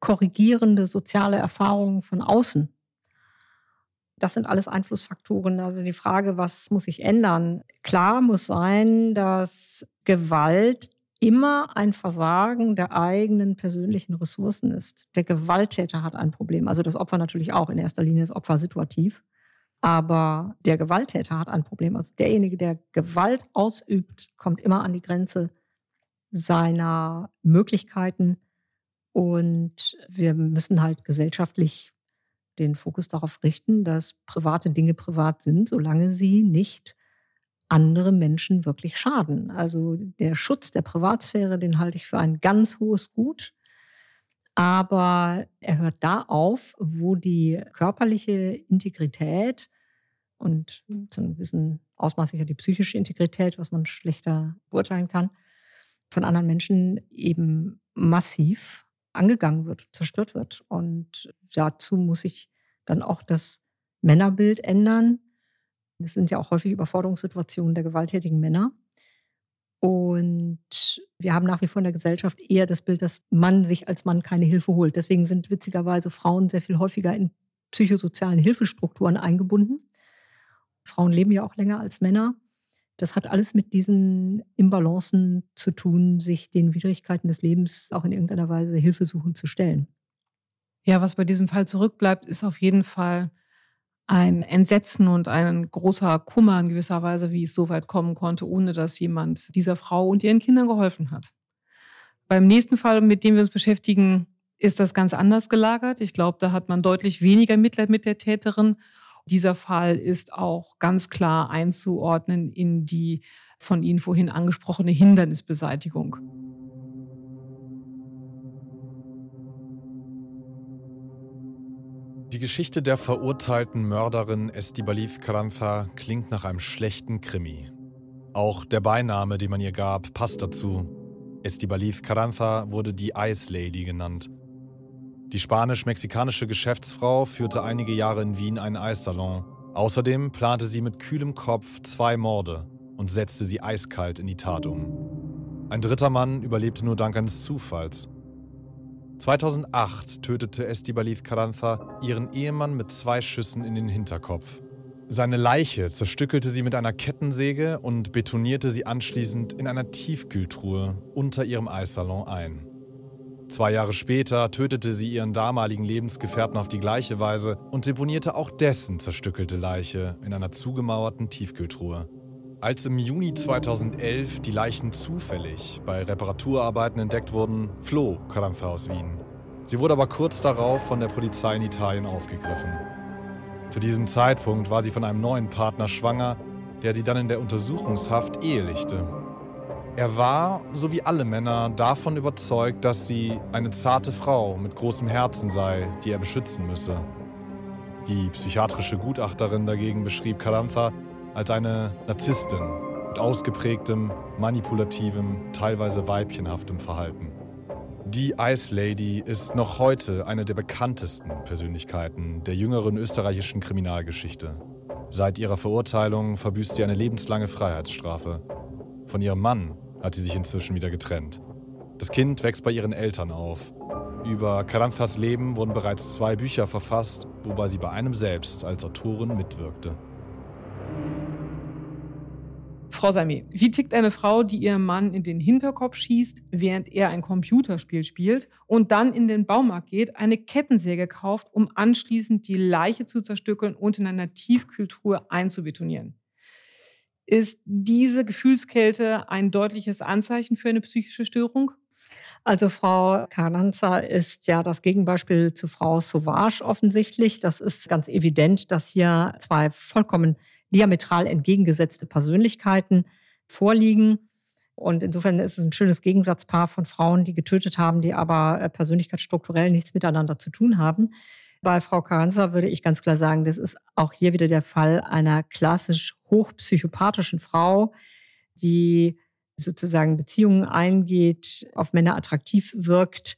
korrigierende soziale Erfahrungen von außen. Das sind alles Einflussfaktoren. Also die Frage, was muss sich ändern? Klar muss sein, dass Gewalt immer ein Versagen der eigenen persönlichen Ressourcen ist. Der Gewalttäter hat ein Problem. Also das Opfer natürlich auch. In erster Linie ist Opfer situativ. Aber der Gewalttäter hat ein Problem. Also derjenige, der Gewalt ausübt, kommt immer an die Grenze seiner Möglichkeiten und wir müssen halt gesellschaftlich den Fokus darauf richten, dass private Dinge privat sind, solange sie nicht andere Menschen wirklich schaden. Also der Schutz der Privatsphäre, den halte ich für ein ganz hohes Gut. Aber er hört da auf, wo die körperliche Integrität und zu einem gewissen Ausmaß sicher die psychische Integrität, was man schlechter beurteilen kann, von anderen Menschen eben massiv angegangen wird, zerstört wird. Und dazu muss ich dann auch das Männerbild ändern. Es sind ja auch häufig Überforderungssituationen der gewalttätigen Männer. Und wir haben nach wie vor in der Gesellschaft eher das Bild, dass man sich als Mann keine Hilfe holt. Deswegen sind witzigerweise Frauen sehr viel häufiger in psychosozialen Hilfestrukturen eingebunden. Frauen leben ja auch länger als Männer. Das hat alles mit diesen Imbalancen zu tun, sich den Widrigkeiten des Lebens auch in irgendeiner Weise Hilfe suchen zu stellen. Ja, was bei diesem Fall zurückbleibt, ist auf jeden Fall ein Entsetzen und ein großer Kummer in gewisser Weise, wie es so weit kommen konnte, ohne dass jemand dieser Frau und ihren Kindern geholfen hat. Beim nächsten Fall, mit dem wir uns beschäftigen, ist das ganz anders gelagert. Ich glaube, da hat man deutlich weniger Mitleid mit der Täterin. Dieser Fall ist auch ganz klar einzuordnen in die von Ihnen vorhin angesprochene Hindernisbeseitigung. Die Geschichte der verurteilten Mörderin Estibaliz Carranza klingt nach einem schlechten Krimi. Auch der Beiname, den man ihr gab, passt dazu. Estibaliz Carranza wurde die Ice Lady genannt. Die spanisch-mexikanische Geschäftsfrau führte einige Jahre in Wien einen Eissalon. Außerdem plante sie mit kühlem Kopf zwei Morde und setzte sie eiskalt in die Tat um. Ein dritter Mann überlebte nur dank eines Zufalls. 2008 tötete Estibaliz Carranza ihren Ehemann mit zwei Schüssen in den Hinterkopf. Seine Leiche zerstückelte sie mit einer Kettensäge und betonierte sie anschließend in einer Tiefkühltruhe unter ihrem Eissalon ein. Zwei Jahre später tötete sie ihren damaligen Lebensgefährten auf die gleiche Weise und deponierte auch dessen zerstückelte Leiche in einer zugemauerten Tiefkühltruhe. Als im Juni 2011 die Leichen zufällig bei Reparaturarbeiten entdeckt wurden, floh Carranza aus Wien. Sie wurde aber kurz darauf von der Polizei in Italien aufgegriffen. Zu diesem Zeitpunkt war sie von einem neuen Partner schwanger, der sie dann in der Untersuchungshaft ehelichte. Er war, so wie alle Männer, davon überzeugt, dass sie eine zarte Frau mit großem Herzen sei, die er beschützen müsse. Die psychiatrische Gutachterin dagegen beschrieb Carranza als eine Narzisstin mit ausgeprägtem, manipulativem, teilweise weibchenhaftem Verhalten. Die Ice Lady ist noch heute eine der bekanntesten Persönlichkeiten der jüngeren österreichischen Kriminalgeschichte. Seit ihrer Verurteilung verbüßt sie eine lebenslange Freiheitsstrafe. Von ihrem Mann hat sie sich inzwischen wieder getrennt. Das Kind wächst bei ihren Eltern auf. Über Carranzas Leben wurden bereits zwei Bücher verfasst, wobei sie bei einem selbst als Autorin mitwirkte. Frau Sami, wie tickt eine Frau, die ihrem Mann in den Hinterkopf schießt, während er ein Computerspiel spielt und dann in den Baumarkt geht, eine Kettensäge kauft, um anschließend die Leiche zu zerstückeln und in einer Tiefkühltruhe einzubetonieren? Ist diese Gefühlskälte ein deutliches Anzeichen für eine psychische Störung? Also Frau Carranza ist ja das Gegenbeispiel zu Frau Sauvage offensichtlich. Das ist ganz evident, dass hier zwei vollkommen diametral entgegengesetzte Persönlichkeiten vorliegen. Und insofern ist es ein schönes Gegensatzpaar von Frauen, die getötet haben, die aber äh, persönlichkeitsstrukturell nichts miteinander zu tun haben. Bei Frau Carranza würde ich ganz klar sagen, das ist auch hier wieder der Fall einer klassisch hochpsychopathischen Frau, die sozusagen Beziehungen eingeht, auf Männer attraktiv wirkt,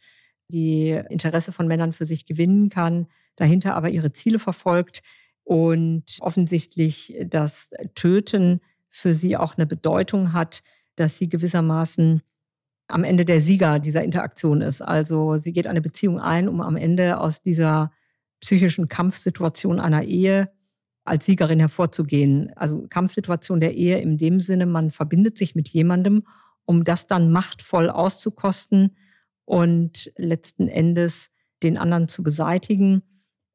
die Interesse von Männern für sich gewinnen kann, dahinter aber ihre Ziele verfolgt und offensichtlich das Töten für sie auch eine Bedeutung hat, dass sie gewissermaßen am Ende der Sieger dieser Interaktion ist. Also sie geht eine Beziehung ein, um am Ende aus dieser psychischen Kampfsituation einer Ehe als Siegerin hervorzugehen. Also Kampfsituation der Ehe in dem Sinne, man verbindet sich mit jemandem, um das dann machtvoll auszukosten und letzten Endes den anderen zu beseitigen.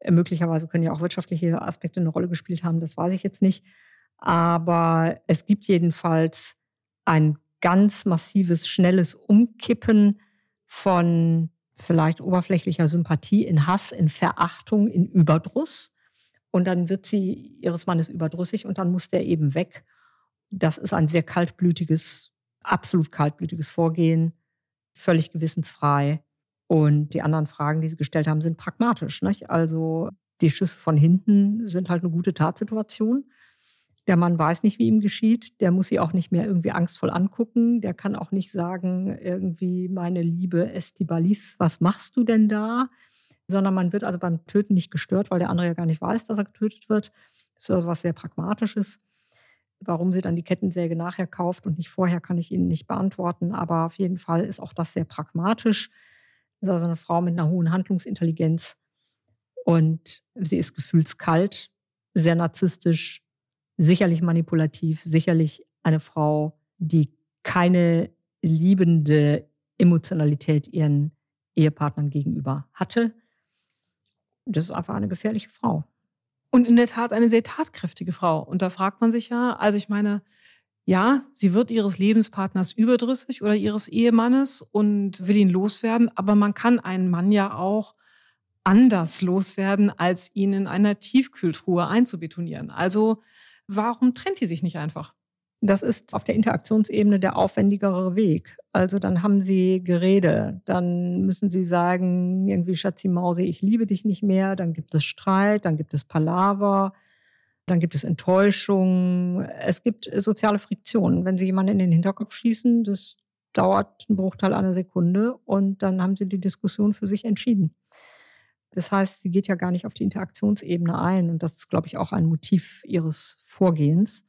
Möglicherweise können ja auch wirtschaftliche Aspekte eine Rolle gespielt haben, das weiß ich jetzt nicht. Aber es gibt jedenfalls ein ganz massives, schnelles Umkippen von vielleicht oberflächlicher Sympathie in Hass, in Verachtung, in Überdruss. Und dann wird sie ihres Mannes überdrüssig und dann muss der eben weg. Das ist ein sehr kaltblütiges, absolut kaltblütiges Vorgehen, völlig gewissensfrei. Und die anderen Fragen, die Sie gestellt haben, sind pragmatisch. Nicht? Also die Schüsse von hinten sind halt eine gute Tatsituation. Der Mann weiß nicht, wie ihm geschieht. Der muss sie auch nicht mehr irgendwie angstvoll angucken. Der kann auch nicht sagen, irgendwie, meine liebe Estibalis, was machst du denn da? Sondern man wird also beim Töten nicht gestört, weil der andere ja gar nicht weiß, dass er getötet wird. Das ist also was sehr Pragmatisches. Warum sie dann die Kettensäge nachher kauft und nicht vorher, kann ich Ihnen nicht beantworten. Aber auf jeden Fall ist auch das sehr pragmatisch. Das ist also eine Frau mit einer hohen Handlungsintelligenz und sie ist gefühlskalt, sehr narzisstisch, sicherlich manipulativ, sicherlich eine Frau, die keine liebende Emotionalität ihren Ehepartnern gegenüber hatte. Das ist einfach eine gefährliche Frau. Und in der Tat eine sehr tatkräftige Frau. Und da fragt man sich ja, also ich meine, ja, sie wird ihres Lebenspartners überdrüssig oder ihres Ehemannes und will ihn loswerden, aber man kann einen Mann ja auch anders loswerden, als ihn in einer Tiefkühltruhe einzubetonieren. Also warum trennt die sich nicht einfach? Das ist auf der Interaktionsebene der aufwendigere Weg. Also dann haben sie Gerede, dann müssen sie sagen, irgendwie Schatzi Mause, ich liebe dich nicht mehr, dann gibt es Streit, dann gibt es Palaver, dann gibt es Enttäuschung, es gibt soziale Friktionen. Wenn sie jemanden in den Hinterkopf schießen, das dauert einen Bruchteil einer Sekunde und dann haben sie die Diskussion für sich entschieden. Das heißt, sie geht ja gar nicht auf die Interaktionsebene ein und das ist, glaube ich, auch ein Motiv ihres Vorgehens.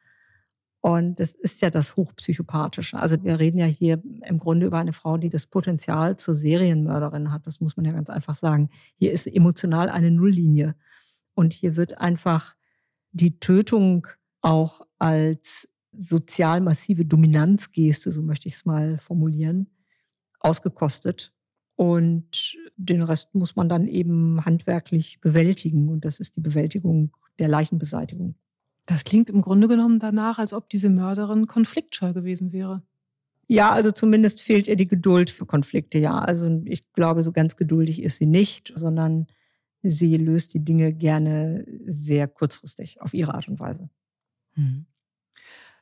Und das ist ja das Hochpsychopathische. Also wir reden ja hier im Grunde über eine Frau, die das Potenzial zur Serienmörderin hat. Das muss man ja ganz einfach sagen. Hier ist emotional eine Nulllinie. Und hier wird einfach die Tötung auch als sozial massive Dominanzgeste, so möchte ich es mal formulieren, ausgekostet. Und den Rest muss man dann eben handwerklich bewältigen. Und das ist die Bewältigung der Leichenbeseitigung. Das klingt im Grunde genommen danach, als ob diese Mörderin konfliktscheu gewesen wäre. Ja, also zumindest fehlt ihr die Geduld für Konflikte, ja. Also ich glaube, so ganz geduldig ist sie nicht, sondern sie löst die Dinge gerne sehr kurzfristig auf ihre Art und Weise. Mhm.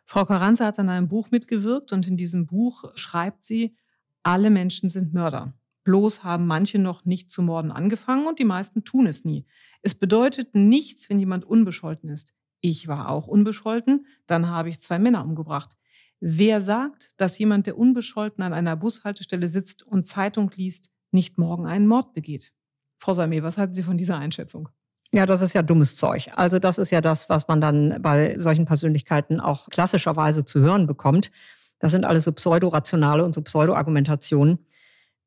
Frau Carranza hat an einem Buch mitgewirkt und in diesem Buch schreibt sie, alle Menschen sind Mörder. Bloß haben manche noch nicht zu morden angefangen und die meisten tun es nie. Es bedeutet nichts, wenn jemand unbescholten ist. Ich war auch unbescholten, dann habe ich zwei Männer umgebracht. Wer sagt, dass jemand, der unbescholten an einer Bushaltestelle sitzt und Zeitung liest, nicht morgen einen Mord begeht? Frau Salme, was halten Sie von dieser Einschätzung? Ja, das ist ja dummes Zeug. Also das ist ja das, was man dann bei solchen Persönlichkeiten auch klassischerweise zu hören bekommt. Das sind alles so pseudorationale und so Pseudo-Argumentationen.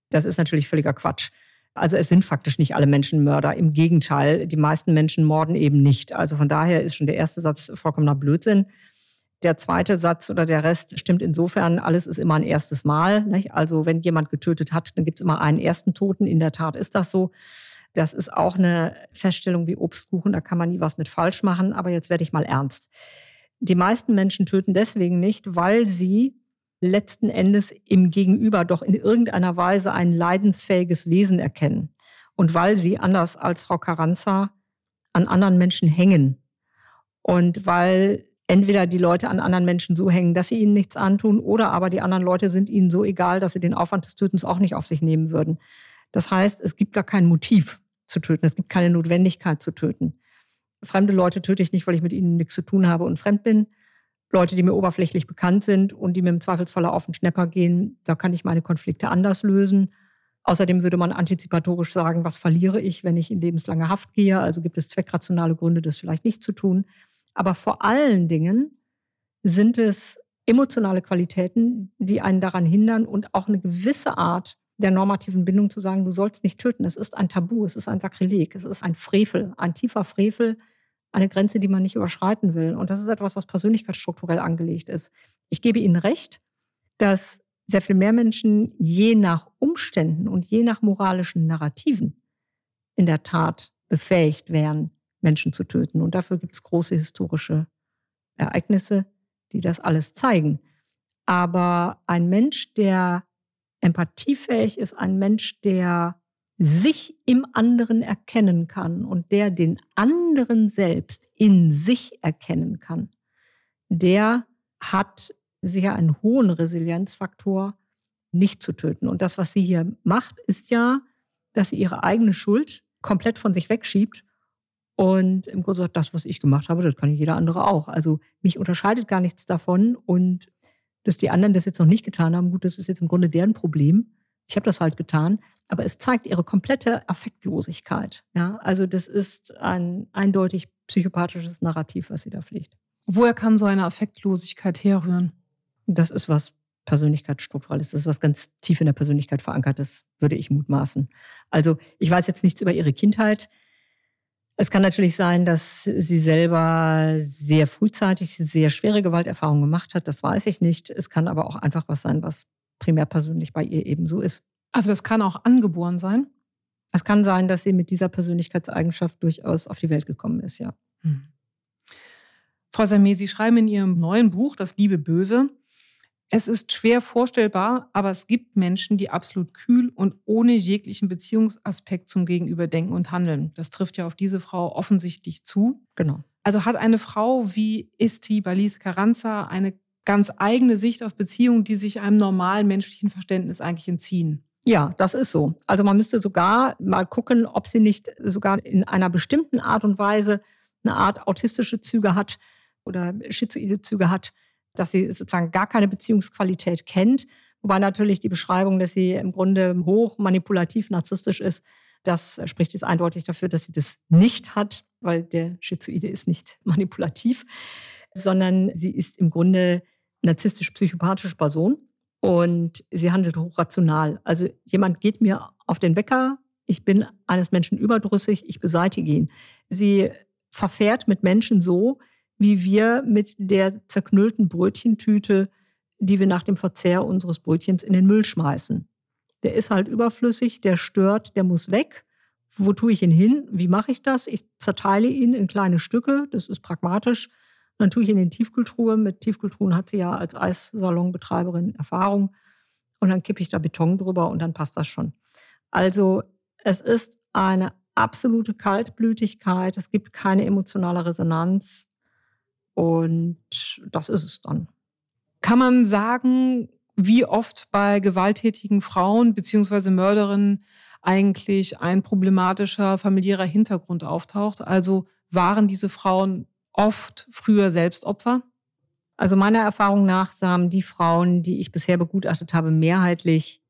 Das ist natürlich völliger Quatsch. Also es sind faktisch nicht alle Menschen Mörder. Im Gegenteil, die meisten Menschen morden eben nicht. Also von daher ist schon der erste Satz vollkommener Blödsinn. Der zweite Satz oder der Rest stimmt insofern, alles ist immer ein erstes Mal. Nicht? Also wenn jemand getötet hat, dann gibt es immer einen ersten Toten. In der Tat ist das so. Das ist auch eine Feststellung wie Obstkuchen, da kann man nie was mit falsch machen. Aber jetzt werde ich mal ernst. Die meisten Menschen töten deswegen nicht, weil sie letzten Endes im Gegenüber doch in irgendeiner Weise ein leidensfähiges Wesen erkennen. Und weil sie, anders als Frau Carranza, an anderen Menschen hängen. Und weil entweder die Leute an anderen Menschen so hängen, dass sie ihnen nichts antun, oder aber die anderen Leute sind ihnen so egal, dass sie den Aufwand des Tötens auch nicht auf sich nehmen würden. Das heißt, es gibt gar kein Motiv zu töten. Es gibt keine Notwendigkeit zu töten. Fremde Leute töte ich nicht, weil ich mit ihnen nichts zu tun habe und fremd bin, Leute, die mir oberflächlich bekannt sind und die mir im Zweifelsfall auf den Schnepper gehen, da kann ich meine Konflikte anders lösen. Außerdem würde man antizipatorisch sagen, was verliere ich, wenn ich in lebenslange Haft gehe? Also gibt es zweckrationale Gründe, das vielleicht nicht zu tun. Aber vor allen Dingen sind es emotionale Qualitäten, die einen daran hindern und auch eine gewisse Art der normativen Bindung zu sagen, du sollst nicht töten. Es ist ein Tabu, es ist ein Sakrileg, es ist ein Frevel, ein tiefer Frevel, eine Grenze, die man nicht überschreiten will. Und das ist etwas, was persönlichkeitsstrukturell angelegt ist. Ich gebe Ihnen recht, dass sehr viel mehr Menschen je nach Umständen und je nach moralischen Narrativen in der Tat befähigt wären, Menschen zu töten. Und dafür gibt es große historische Ereignisse, die das alles zeigen. Aber ein Mensch, der empathiefähig ist, ein Mensch, der sich im anderen erkennen kann und der den anderen selbst in sich erkennen kann, der hat sicher einen hohen Resilienzfaktor, nicht zu töten. Und das, was sie hier macht, ist ja, dass sie ihre eigene Schuld komplett von sich wegschiebt und im Grunde sagt, das, was ich gemacht habe, das kann jeder andere auch. Also mich unterscheidet gar nichts davon und dass die anderen das jetzt noch nicht getan haben, gut, das ist jetzt im Grunde deren Problem. Ich habe das halt getan, aber es zeigt ihre komplette Affektlosigkeit. Ja, also das ist ein eindeutig psychopathisches Narrativ, was sie da pflegt. Woher kann so eine Affektlosigkeit herrühren? Das ist was Persönlichkeitsstrukturelles. Das ist was ganz tief in der Persönlichkeit verankertes, würde ich mutmaßen. Also ich weiß jetzt nichts über ihre Kindheit. Es kann natürlich sein, dass sie selber sehr frühzeitig sehr schwere Gewalterfahrungen gemacht hat. Das weiß ich nicht. Es kann aber auch einfach was sein, was primär persönlich bei ihr eben so ist. Also das kann auch angeboren sein? Es kann sein, dass sie mit dieser Persönlichkeitseigenschaft durchaus auf die Welt gekommen ist, ja. Hm. Frau Samé, Sie schreiben in Ihrem neuen Buch Das Liebe Böse, es ist schwer vorstellbar, aber es gibt Menschen, die absolut kühl und ohne jeglichen Beziehungsaspekt zum Gegenüber denken und handeln. Das trifft ja auf diese Frau offensichtlich zu. Genau. Also hat eine Frau wie Isti Balith Carranza eine ganz eigene Sicht auf Beziehungen, die sich einem normalen menschlichen Verständnis eigentlich entziehen. Ja, das ist so. Also man müsste sogar mal gucken, ob sie nicht sogar in einer bestimmten Art und Weise eine Art autistische Züge hat oder schizoide Züge hat, dass sie sozusagen gar keine Beziehungsqualität kennt. Wobei natürlich die Beschreibung, dass sie im Grunde hoch manipulativ narzisstisch ist, das spricht jetzt eindeutig dafür, dass sie das nicht hat, weil der Schizoide ist nicht [laughs] manipulativ, sondern sie ist im Grunde narzisstisch-psychopathische Person und sie handelt hochrational. Also jemand geht mir auf den Wecker, ich bin eines Menschen überdrüssig, ich beseitige ihn. Sie verfährt mit Menschen so, wie wir mit der zerknüllten Brötchentüte, die wir nach dem Verzehr unseres Brötchens in den Müll schmeißen. Der ist halt überflüssig, der stört, der muss weg. Wo tue ich ihn hin? Wie mache ich das? Ich zerteile ihn in kleine Stücke, das ist pragmatisch. Dann tue ich in die Tiefkühltruhe. Mit Tiefkühltruhen hat sie ja als Eissalonbetreiberin Erfahrung. Und dann kippe ich da Beton drüber und dann passt das schon. Also es ist eine absolute Kaltblütigkeit. Es gibt keine emotionale Resonanz. Und das ist es dann. Kann man sagen, wie oft bei gewalttätigen Frauen bzw. Mörderinnen eigentlich ein problematischer familiärer Hintergrund auftaucht? Also waren diese Frauen oft früher selbst Opfer? Also meiner Erfahrung nach haben die Frauen, die ich bisher begutachtet habe, mehrheitlich,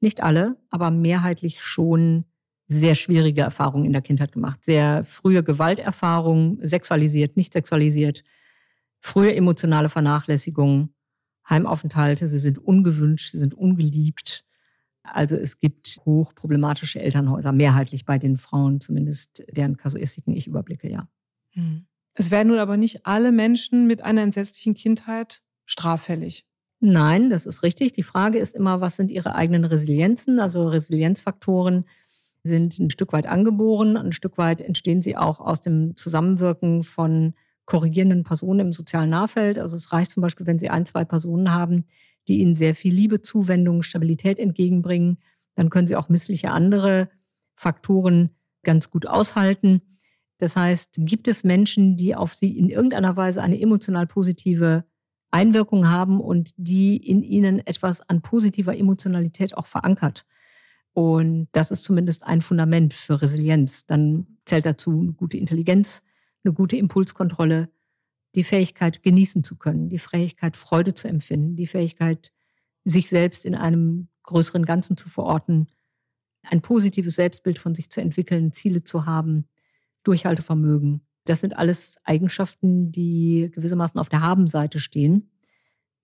nicht alle, aber mehrheitlich schon sehr schwierige Erfahrungen in der Kindheit gemacht. Sehr frühe Gewalterfahrungen, sexualisiert, nicht sexualisiert, frühe emotionale Vernachlässigung, Heimaufenthalte, sie sind ungewünscht, sie sind ungeliebt. Also es gibt hochproblematische Elternhäuser, mehrheitlich bei den Frauen zumindest, deren Kasuistiken ich überblicke, ja. Hm. Es werden nun aber nicht alle Menschen mit einer entsetzlichen Kindheit straffällig. Nein, das ist richtig. Die Frage ist immer, was sind ihre eigenen Resilienzen? Also Resilienzfaktoren sind ein Stück weit angeboren, ein Stück weit entstehen sie auch aus dem Zusammenwirken von korrigierenden Personen im sozialen Nahfeld. Also es reicht zum Beispiel, wenn Sie ein, zwei Personen haben, die Ihnen sehr viel Liebe, Zuwendung, Stabilität entgegenbringen, dann können Sie auch missliche andere Faktoren ganz gut aushalten. Das heißt, gibt es Menschen, die auf Sie in irgendeiner Weise eine emotional positive Einwirkung haben und die in ihnen etwas an positiver Emotionalität auch verankert. Und das ist zumindest ein Fundament für Resilienz. Dann zählt dazu eine gute Intelligenz, eine gute Impulskontrolle, die Fähigkeit genießen zu können, die Fähigkeit Freude zu empfinden, die Fähigkeit sich selbst in einem größeren Ganzen zu verorten, ein positives Selbstbild von sich zu entwickeln, Ziele zu haben, Durchhaltevermögen. Das sind alles Eigenschaften, die gewissermaßen auf der Habenseite stehen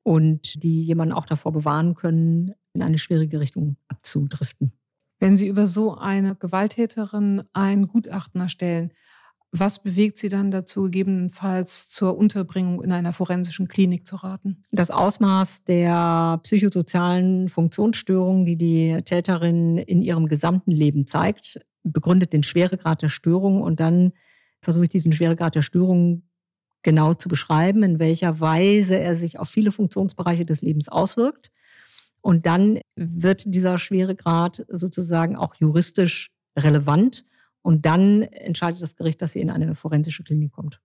und die jemanden auch davor bewahren können, in eine schwierige Richtung abzudriften. Wenn Sie über so eine Gewalttäterin ein Gutachten erstellen, was bewegt Sie dann dazu, gegebenenfalls zur Unterbringung in einer forensischen Klinik zu raten? Das Ausmaß der psychosozialen Funktionsstörungen, die die Täterin in ihrem gesamten Leben zeigt, begründet den Schweregrad der Störung und dann versuche ich diesen Schweregrad der Störung genau zu beschreiben, in welcher Weise er sich auf viele Funktionsbereiche des Lebens auswirkt. Und dann wird dieser Schweregrad sozusagen auch juristisch relevant und dann entscheidet das Gericht, dass sie in eine forensische Klinik kommt.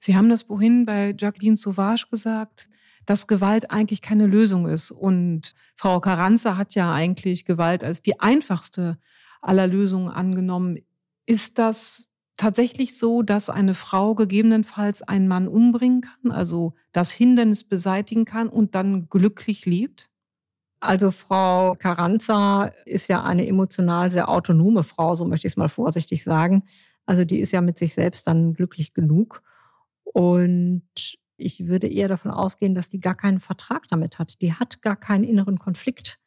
Sie haben das vorhin bei Jacqueline Sauvage gesagt, dass Gewalt eigentlich keine Lösung ist. Und Frau Carranza hat ja eigentlich Gewalt als die einfachste aller Lösungen angenommen. Ist das tatsächlich so, dass eine Frau gegebenenfalls einen Mann umbringen kann, also das Hindernis beseitigen kann und dann glücklich lebt? Also Frau Carranza ist ja eine emotional sehr autonome Frau, so möchte ich es mal vorsichtig sagen. Also die ist ja mit sich selbst dann glücklich genug. Und Ich würde eher davon ausgehen, dass die gar keinen Vertrag damit hat. Die hat gar keinen inneren Konflikt.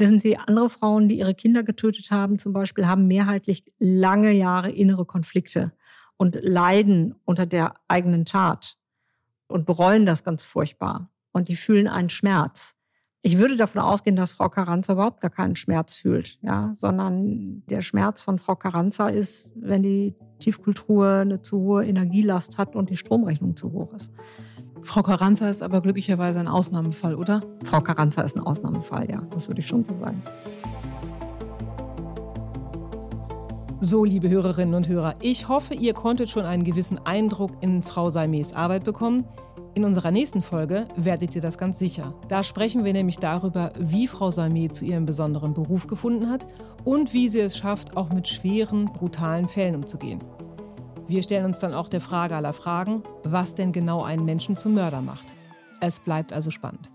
Wissen Sie, andere Frauen, die ihre Kinder getötet haben, zum Beispiel, haben mehrheitlich lange Jahre innere Konflikte und leiden unter der eigenen Tat und bereuen das ganz furchtbar. Und die fühlen einen Schmerz. Ich würde davon ausgehen, dass Frau Carranza überhaupt gar keinen Schmerz fühlt, ja, sondern der Schmerz von Frau Carranza ist, wenn die Tiefkultur eine zu hohe Energielast hat und die Stromrechnung zu hoch ist. Frau Carranza ist aber glücklicherweise ein Ausnahmefall, oder? Frau Carranza ist ein Ausnahmefall, ja, das würde ich schon so sagen. So, liebe Hörerinnen und Hörer, ich hoffe, ihr konntet schon einen gewissen Eindruck in Frau Salmes Arbeit bekommen. In unserer nächsten Folge werdet ihr das ganz sicher. Da sprechen wir nämlich darüber, wie Frau Salme zu ihrem besonderen Beruf gefunden hat und wie sie es schafft, auch mit schweren, brutalen Fällen umzugehen. Wir stellen uns dann auch der Frage aller Fragen, was denn genau einen Menschen zum Mörder macht. Es bleibt also spannend.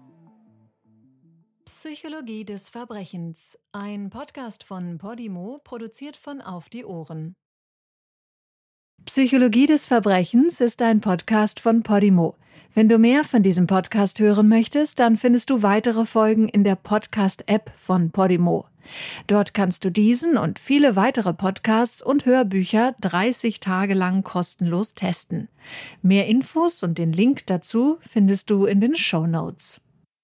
Psychologie des Verbrechens, ein Podcast von Podimo, produziert von Auf die Ohren. Psychologie des Verbrechens ist ein Podcast von Podimo. Wenn du mehr von diesem Podcast hören möchtest, dann findest du weitere Folgen in der Podcast-App von Podimo. Dort kannst du diesen und viele weitere Podcasts und Hörbücher 30 Tage lang kostenlos testen. Mehr Infos und den Link dazu findest du in den Show Notes.